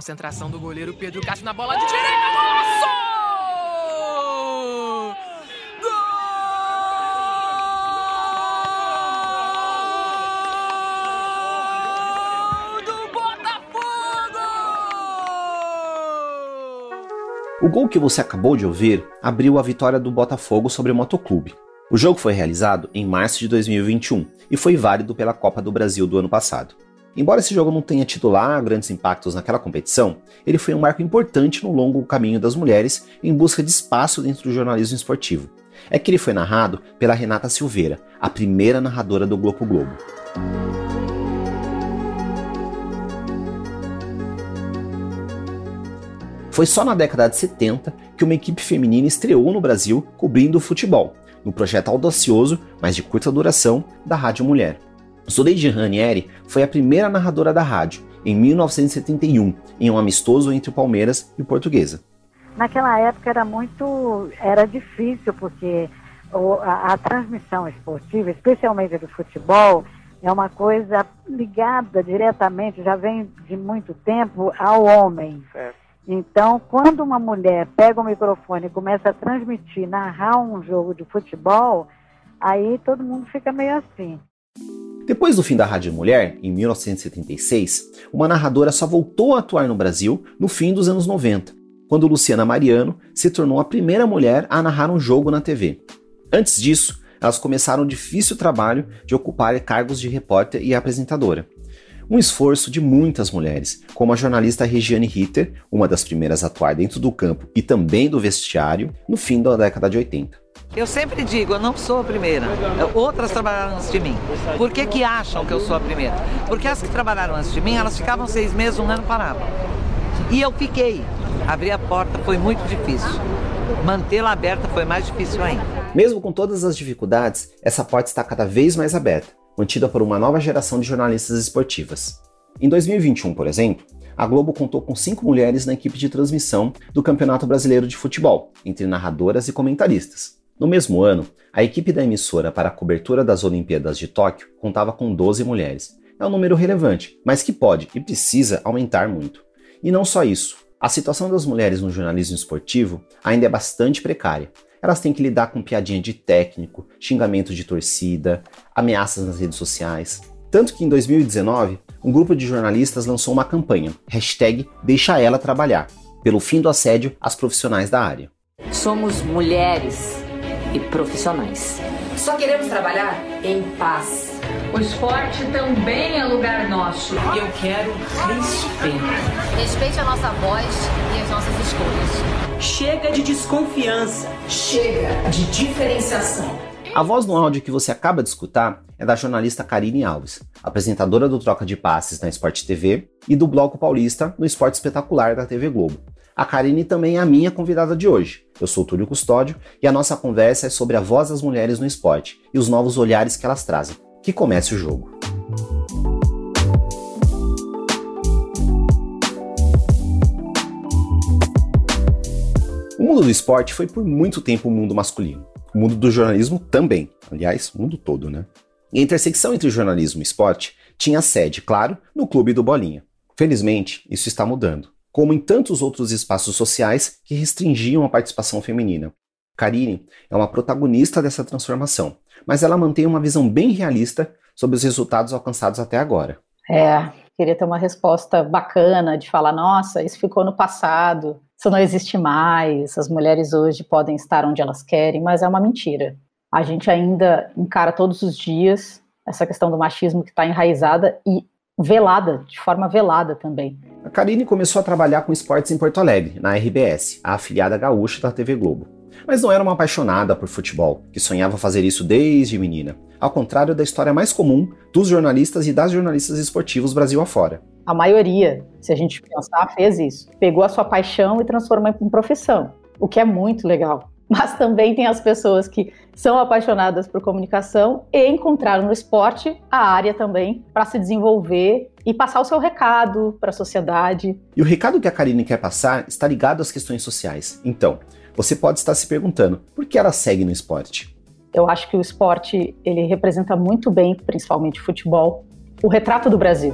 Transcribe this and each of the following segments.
Concentração do goleiro Pedro Castro na bola de direita. Botafogo! O gol que você acabou de ouvir abriu a vitória do Botafogo sobre o Motoclube. O jogo foi realizado em março de 2021 e foi válido pela Copa do Brasil do ano passado. Embora esse jogo não tenha tido lá grandes impactos naquela competição, ele foi um marco importante no longo caminho das mulheres em busca de espaço dentro do jornalismo esportivo. É que ele foi narrado pela Renata Silveira, a primeira narradora do Globo Globo. Foi só na década de 70 que uma equipe feminina estreou no Brasil cobrindo o futebol, no projeto audacioso, mas de curta duração, da Rádio Mulher. Zuleide Ranieri foi a primeira narradora da rádio, em 1971, em um amistoso entre o Palmeiras e o Portuguesa. Naquela época era muito, era difícil porque o- a, a transmissão esportiva, especialmente do futebol, é uma coisa ligada diretamente, já vem de muito tempo, ao homem. Então, quando uma mulher pega o microfone e começa a transmitir, narrar um jogo de futebol, aí todo mundo fica meio assim. Depois do fim da Rádio Mulher, em 1976, uma narradora só voltou a atuar no Brasil no fim dos anos 90, quando Luciana Mariano se tornou a primeira mulher a narrar um jogo na TV. Antes disso, elas começaram o difícil trabalho de ocupar cargos de repórter e apresentadora. Um esforço de muitas mulheres, como a jornalista Regiane Ritter, uma das primeiras a atuar dentro do campo e também do vestiário, no fim da década de 80. Eu sempre digo, eu não sou a primeira. Outras trabalharam antes de mim. Por que, que acham que eu sou a primeira? Porque as que trabalharam antes de mim, elas ficavam seis meses, um ano paravam. E eu fiquei. Abrir a porta foi muito difícil. Mantê-la aberta foi mais difícil ainda. Mesmo com todas as dificuldades, essa porta está cada vez mais aberta, mantida por uma nova geração de jornalistas esportivas. Em 2021, por exemplo, a Globo contou com cinco mulheres na equipe de transmissão do Campeonato Brasileiro de Futebol, entre narradoras e comentaristas. No mesmo ano, a equipe da emissora para a cobertura das Olimpíadas de Tóquio contava com 12 mulheres. É um número relevante, mas que pode e precisa aumentar muito. E não só isso. A situação das mulheres no jornalismo esportivo ainda é bastante precária. Elas têm que lidar com piadinha de técnico, xingamento de torcida, ameaças nas redes sociais. Tanto que em 2019, um grupo de jornalistas lançou uma campanha, hashtag Deixa Ela Trabalhar, pelo fim do assédio às profissionais da área. Somos mulheres e profissionais. Só queremos trabalhar em paz. O esporte também é lugar nosso. Eu quero respeito. Respeite a nossa voz e as nossas escolhas. Chega de desconfiança. Chega de diferenciação. A voz no áudio que você acaba de escutar é da jornalista Karine Alves, apresentadora do Troca de Passes na Sport TV e do Bloco Paulista no Esporte Espetacular da TV Globo. A Karine também é a minha convidada de hoje. Eu sou Túlio Custódio e a nossa conversa é sobre a voz das mulheres no esporte e os novos olhares que elas trazem. Que comece o jogo. O mundo do esporte foi por muito tempo o mundo masculino. O mundo do jornalismo também. Aliás, o mundo todo, né? E a intersecção entre jornalismo e esporte tinha sede, claro, no Clube do Bolinha. Felizmente, isso está mudando, como em tantos outros espaços sociais que restringiam a participação feminina. Karine é uma protagonista dessa transformação, mas ela mantém uma visão bem realista sobre os resultados alcançados até agora. É, queria ter uma resposta bacana de falar, nossa, isso ficou no passado, isso não existe mais, as mulheres hoje podem estar onde elas querem, mas é uma mentira. A gente ainda encara todos os dias essa questão do machismo que está enraizada e velada, de forma velada também. A Karine começou a trabalhar com esportes em Porto Alegre, na RBS, a afiliada gaúcha da TV Globo. Mas não era uma apaixonada por futebol, que sonhava fazer isso desde menina, ao contrário da história mais comum dos jornalistas e das jornalistas esportivos Brasil afora. A maioria, se a gente pensar, fez isso. Pegou a sua paixão e transformou em profissão, o que é muito legal. Mas também tem as pessoas que são apaixonadas por comunicação e encontraram no esporte a área também para se desenvolver e passar o seu recado para a sociedade. E o recado que a Karine quer passar está ligado às questões sociais. Então, você pode estar se perguntando por que ela segue no esporte. Eu acho que o esporte ele representa muito bem, principalmente o futebol, o retrato do Brasil.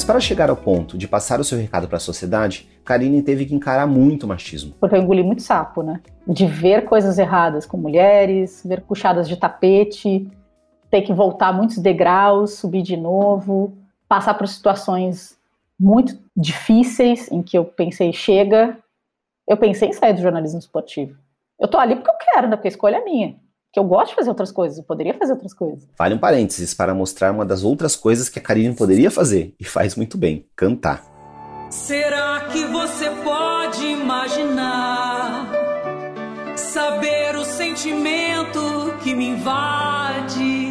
Mas para chegar ao ponto de passar o seu recado para a sociedade, Karine teve que encarar muito machismo. Porque eu engoli muito sapo, né? De ver coisas erradas com mulheres, ver puxadas de tapete, ter que voltar muitos degraus, subir de novo, passar por situações muito difíceis em que eu pensei, chega. Eu pensei em sair do jornalismo esportivo. Eu tô ali porque eu quero, né? Porque a escolha é minha que eu gosto de fazer outras coisas, eu poderia fazer outras coisas. Vale um parênteses para mostrar uma das outras coisas que a Karine poderia fazer, e faz muito bem, cantar. Será que você pode imaginar saber o sentimento que me invade?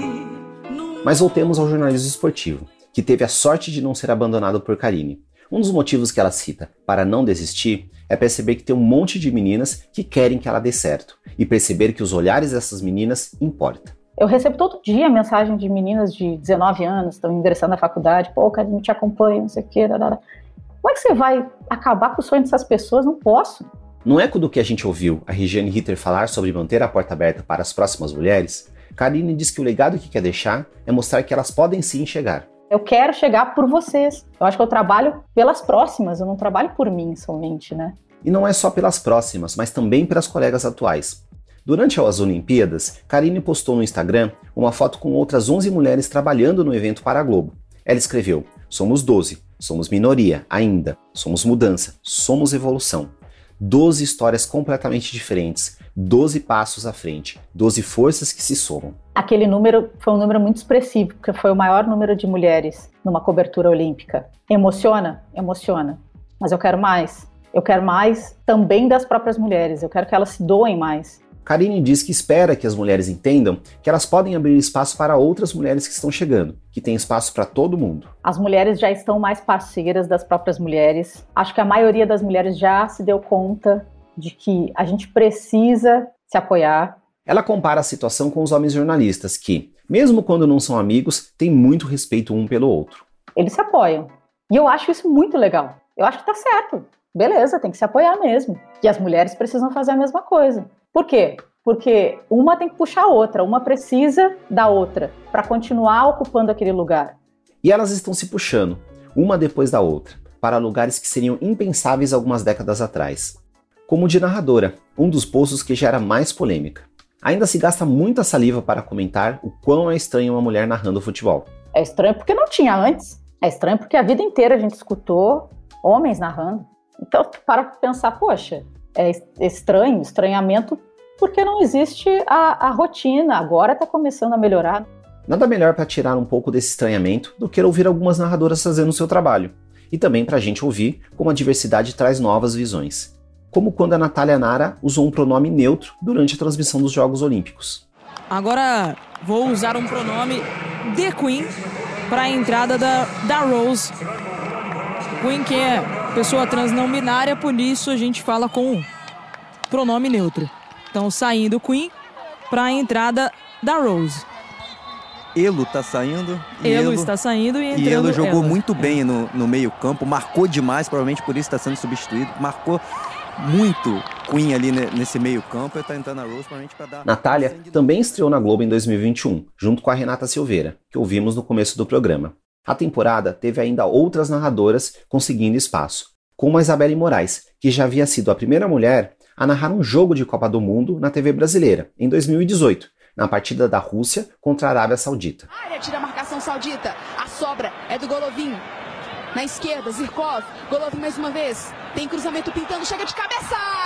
Mas voltemos ao jornalismo esportivo, que teve a sorte de não ser abandonado por Karine. Um dos motivos que ela cita para não desistir é perceber que tem um monte de meninas que querem que ela dê certo e perceber que os olhares dessas meninas importam. Eu recebo todo dia mensagem de meninas de 19 anos, estão ingressando na faculdade, pô, gente te acompanha, não sei o quê. Como é que você vai acabar com o sonho dessas pessoas? Não posso. No eco do que a gente ouviu a Regiane Ritter falar sobre manter a porta aberta para as próximas mulheres, Karine diz que o legado que quer deixar é mostrar que elas podem sim chegar, eu quero chegar por vocês. Eu acho que eu trabalho pelas próximas, eu não trabalho por mim somente, né? E não é só pelas próximas, mas também pelas colegas atuais. Durante as Olimpíadas, Karine postou no Instagram uma foto com outras 11 mulheres trabalhando no evento para a Globo. Ela escreveu: Somos 12, somos minoria ainda, somos mudança, somos evolução. 12 histórias completamente diferentes, 12 passos à frente, 12 forças que se somam. Aquele número foi um número muito expressivo, porque foi o maior número de mulheres numa cobertura olímpica. Emociona? Emociona. Mas eu quero mais. Eu quero mais também das próprias mulheres. Eu quero que elas se doem mais. Karine diz que espera que as mulheres entendam que elas podem abrir espaço para outras mulheres que estão chegando, que tem espaço para todo mundo. As mulheres já estão mais parceiras das próprias mulheres. Acho que a maioria das mulheres já se deu conta de que a gente precisa se apoiar. Ela compara a situação com os homens jornalistas que, mesmo quando não são amigos, têm muito respeito um pelo outro. Eles se apoiam. E eu acho isso muito legal. Eu acho que tá certo. Beleza, tem que se apoiar mesmo. E as mulheres precisam fazer a mesma coisa. Por quê? Porque uma tem que puxar a outra, uma precisa da outra para continuar ocupando aquele lugar. E elas estão se puxando, uma depois da outra, para lugares que seriam impensáveis algumas décadas atrás. Como de narradora, um dos postos que gera mais polêmica. Ainda se gasta muita saliva para comentar o quão é estranho uma mulher narrando futebol. É estranho porque não tinha antes. É estranho porque a vida inteira a gente escutou homens narrando. Então, para pensar, poxa, é estranho, estranhamento, porque não existe a, a rotina. Agora está começando a melhorar. Nada melhor para tirar um pouco desse estranhamento do que ouvir algumas narradoras fazendo o seu trabalho. E também para a gente ouvir como a diversidade traz novas visões. Como quando a Natália Nara usou um pronome neutro durante a transmissão dos Jogos Olímpicos. Agora vou usar um pronome The Queen para a entrada da, da Rose. Queen que é pessoa trans não binária, por isso a gente fala com pronome neutro. Então saindo Queen para a entrada da Rose. Elo tá saindo. Elo, Elo, está saindo e entrando. E Elo jogou ela. muito bem no, no meio campo, marcou demais, provavelmente por isso está sendo substituído. Marcou muito Queen ali nesse meio campo e tá entrando na Rose provavelmente para dar. Natália também estreou na Globo em 2021, junto com a Renata Silveira, que ouvimos no começo do programa. A temporada teve ainda outras narradoras conseguindo espaço, como a Isabelle Moraes, que já havia sido a primeira mulher a narrar um jogo de Copa do Mundo na TV brasileira, em 2018, na partida da Rússia contra a Arábia Saudita. Área tira a marcação saudita, a sobra é do Golovin. Na esquerda, Zirkov, Golovin mais uma vez, tem cruzamento pintando, chega de cabeça!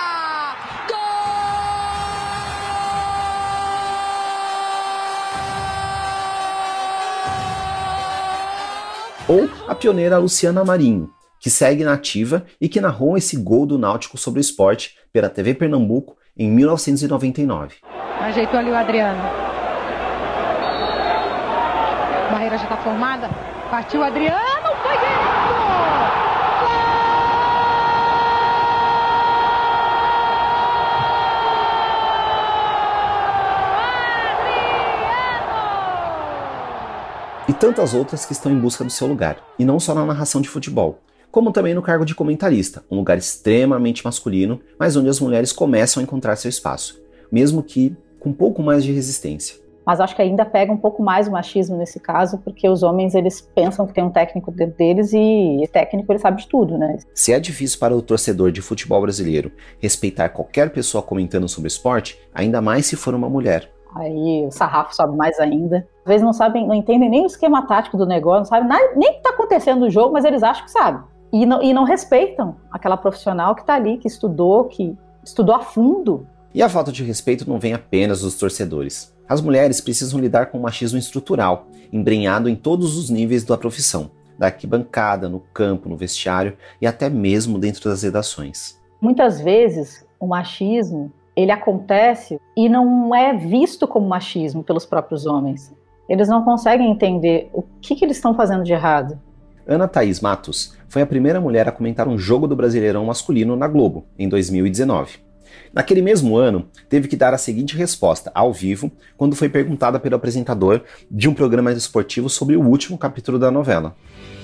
Ou a pioneira Luciana Marinho, que segue na ativa e que narrou esse gol do Náutico sobre o esporte pela TV Pernambuco em 1999. Ajeitou ali o Adriano. Barreira já está formada. Partiu o Adriano, foi dentro! E tantas outras que estão em busca do seu lugar, e não só na narração de futebol, como também no cargo de comentarista, um lugar extremamente masculino, mas onde as mulheres começam a encontrar seu espaço, mesmo que com um pouco mais de resistência. Mas acho que ainda pega um pouco mais o machismo nesse caso, porque os homens eles pensam que tem um técnico dentro deles e, técnico ele sabe de tudo, né? Se é difícil para o torcedor de futebol brasileiro respeitar qualquer pessoa comentando sobre esporte, ainda mais se for uma mulher. Aí o sarrafo sobe mais ainda. Às vezes não sabem, não entendem nem o esquema tático do negócio, não sabem nada, nem o que está acontecendo no jogo, mas eles acham que sabem e não, e não respeitam aquela profissional que está ali, que estudou, que estudou a fundo. E a falta de respeito não vem apenas dos torcedores. As mulheres precisam lidar com o machismo estrutural, embrenhado em todos os níveis da profissão, da arquibancada, no campo, no vestiário e até mesmo dentro das redações. Muitas vezes o machismo ele acontece e não é visto como machismo pelos próprios homens. Eles não conseguem entender o que, que eles estão fazendo de errado. Ana Thaís Matos foi a primeira mulher a comentar um jogo do Brasileirão masculino na Globo, em 2019. Naquele mesmo ano, teve que dar a seguinte resposta ao vivo quando foi perguntada pelo apresentador de um programa esportivo sobre o último capítulo da novela.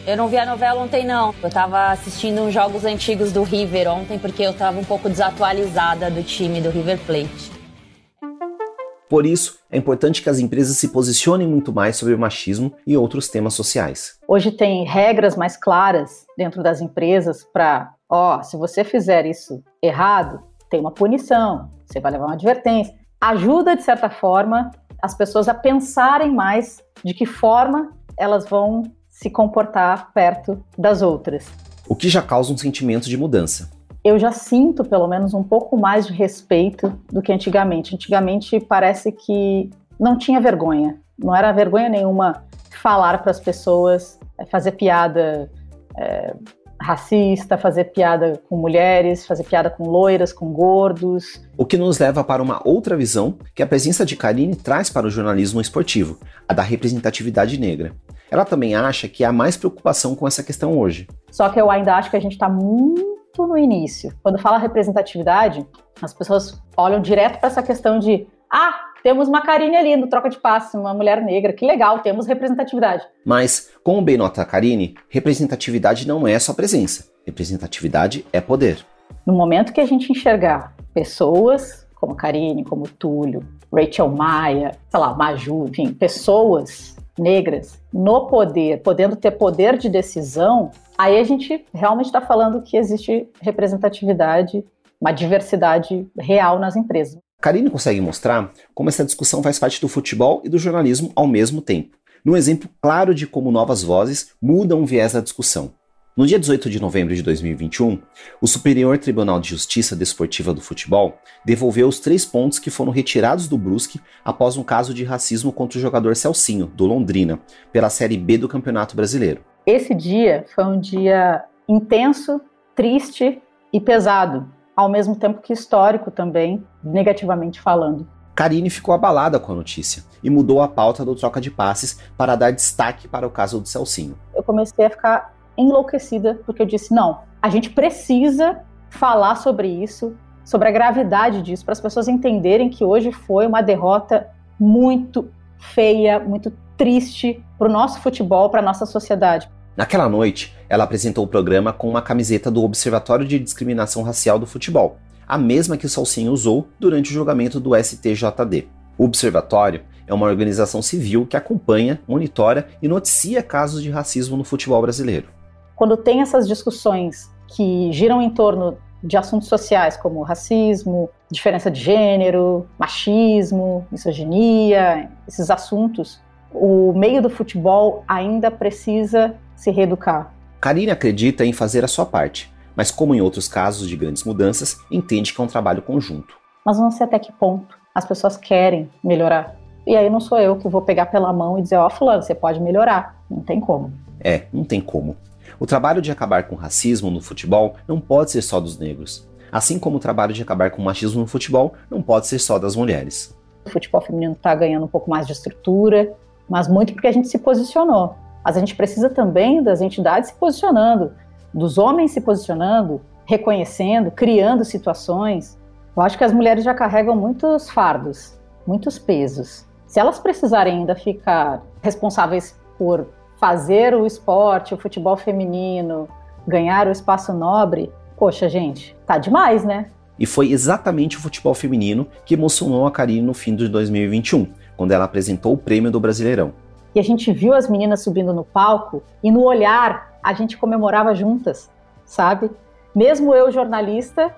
Eu não vi a novela ontem, não. Eu tava assistindo uns jogos antigos do River ontem porque eu tava um pouco desatualizada do time do River Plate. Por isso, é importante que as empresas se posicionem muito mais sobre o machismo e outros temas sociais. Hoje tem regras mais claras dentro das empresas para, ó, se você fizer isso errado, tem uma punição, você vai levar uma advertência. Ajuda, de certa forma, as pessoas a pensarem mais de que forma elas vão se comportar perto das outras. O que já causa um sentimento de mudança eu já sinto pelo menos um pouco mais de respeito do que antigamente. Antigamente parece que não tinha vergonha, não era vergonha nenhuma falar para as pessoas, é, fazer piada é, racista, fazer piada com mulheres, fazer piada com loiras, com gordos. O que nos leva para uma outra visão que a presença de Karine traz para o jornalismo esportivo, a da representatividade negra. Ela também acha que há mais preocupação com essa questão hoje. Só que eu ainda acho que a gente está muito no início. Quando fala representatividade, as pessoas olham direto para essa questão de ah, temos uma Karine ali no troca de passe, uma mulher negra, que legal, temos representatividade. Mas, como bem nota a Karine, representatividade não é só presença. Representatividade é poder. No momento que a gente enxergar pessoas como Karine, como Túlio, Rachel Maia, sei lá, Maju, enfim, pessoas negras no poder, podendo ter poder de decisão, Aí a gente realmente está falando que existe representatividade, uma diversidade real nas empresas. Karine consegue mostrar como essa discussão faz parte do futebol e do jornalismo ao mesmo tempo, num exemplo claro de como novas vozes mudam o viés da discussão. No dia 18 de novembro de 2021, o Superior Tribunal de Justiça Desportiva do Futebol devolveu os três pontos que foram retirados do Brusque após um caso de racismo contra o jogador Celcinho, do Londrina, pela Série B do Campeonato Brasileiro. Esse dia foi um dia intenso, triste e pesado, ao mesmo tempo que histórico também, negativamente falando. Karine ficou abalada com a notícia e mudou a pauta do troca de passes para dar destaque para o caso do Celcinho. Eu comecei a ficar enlouquecida porque eu disse: não, a gente precisa falar sobre isso, sobre a gravidade disso, para as pessoas entenderem que hoje foi uma derrota muito feia, muito triste para o nosso futebol, para a nossa sociedade. Naquela noite, ela apresentou o programa com uma camiseta do Observatório de Discriminação Racial do Futebol, a mesma que o Salsinha usou durante o julgamento do STJD. O Observatório é uma organização civil que acompanha, monitora e noticia casos de racismo no futebol brasileiro. Quando tem essas discussões que giram em torno de assuntos sociais como racismo, diferença de gênero, machismo, misoginia, esses assuntos, o meio do futebol ainda precisa se reeducar. Karine acredita em fazer a sua parte, mas como em outros casos de grandes mudanças, entende que é um trabalho conjunto. Mas não sei até que ponto as pessoas querem melhorar. E aí não sou eu que vou pegar pela mão e dizer, ó, oh, fulano, você pode melhorar. Não tem como. É, não tem como. O trabalho de acabar com o racismo no futebol não pode ser só dos negros. Assim como o trabalho de acabar com o machismo no futebol não pode ser só das mulheres. O futebol feminino está ganhando um pouco mais de estrutura, mas muito porque a gente se posicionou. Mas a gente precisa também das entidades se posicionando, dos homens se posicionando, reconhecendo, criando situações. Eu acho que as mulheres já carregam muitos fardos, muitos pesos. Se elas precisarem ainda ficar responsáveis por fazer o esporte, o futebol feminino, ganhar o espaço nobre, poxa, gente, tá demais, né? E foi exatamente o futebol feminino que emocionou a Karine no fim de 2021, quando ela apresentou o prêmio do Brasileirão. E a gente viu as meninas subindo no palco e no olhar a gente comemorava juntas, sabe? Mesmo eu, jornalista,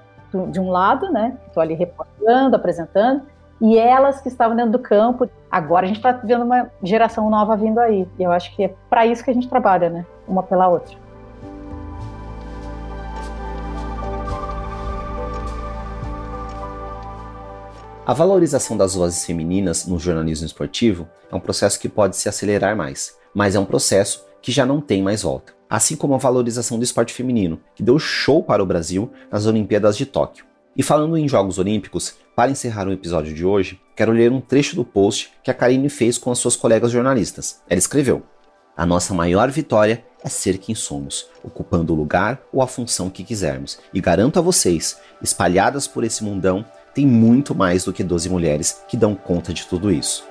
de um lado, né? Estou ali reportando, apresentando, e elas que estavam dentro do campo. Agora a gente está vendo uma geração nova vindo aí. E eu acho que é para isso que a gente trabalha, né? Uma pela outra. A valorização das vozes femininas no jornalismo esportivo é um processo que pode se acelerar mais, mas é um processo que já não tem mais volta. Assim como a valorização do esporte feminino, que deu show para o Brasil nas Olimpíadas de Tóquio. E falando em Jogos Olímpicos, para encerrar o episódio de hoje, quero ler um trecho do post que a Karine fez com as suas colegas jornalistas. Ela escreveu: A nossa maior vitória é ser quem somos, ocupando o lugar ou a função que quisermos. E garanto a vocês, espalhadas por esse mundão, tem muito mais do que 12 mulheres que dão conta de tudo isso.